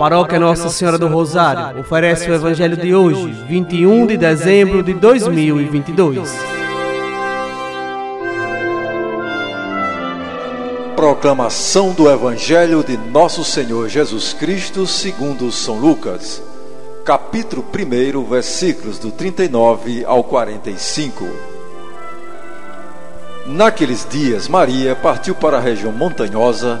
paróquia Nossa Senhora do Rosário oferece o Evangelho de hoje, 21 de dezembro de 2022. Proclamação do Evangelho de Nosso Senhor Jesus Cristo, segundo São Lucas, capítulo 1, versículos do 39 ao 45. Naqueles dias, Maria partiu para a região montanhosa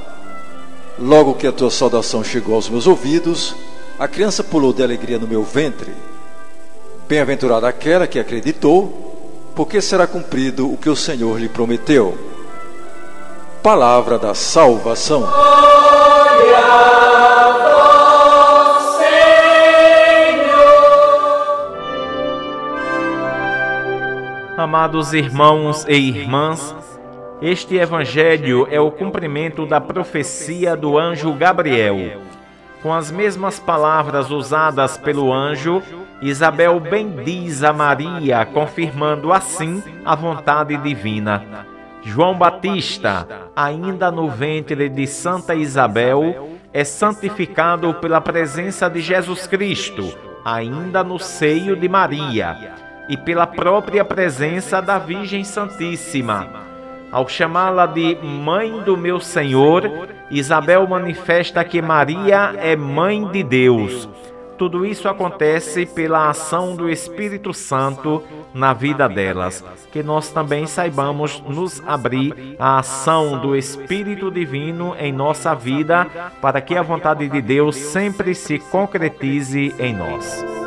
Logo que a tua saudação chegou aos meus ouvidos, a criança pulou de alegria no meu ventre. Bem-aventurada aquela que acreditou, porque será cumprido o que o Senhor lhe prometeu. Palavra da salvação. Amados irmãos e irmãs, este evangelho é o cumprimento da profecia do anjo Gabriel. Com as mesmas palavras usadas pelo anjo, Isabel bendiz a Maria, confirmando assim a vontade divina. João Batista, ainda no ventre de Santa Isabel, é santificado pela presença de Jesus Cristo, ainda no seio de Maria, e pela própria presença da Virgem Santíssima ao chamá-la de Mãe do meu Senhor, Isabel manifesta que Maria é Mãe de Deus. Tudo isso acontece pela ação do Espírito Santo na vida delas. Que nós também saibamos nos abrir à ação do Espírito Divino em nossa vida, para que a vontade de Deus sempre se concretize em nós.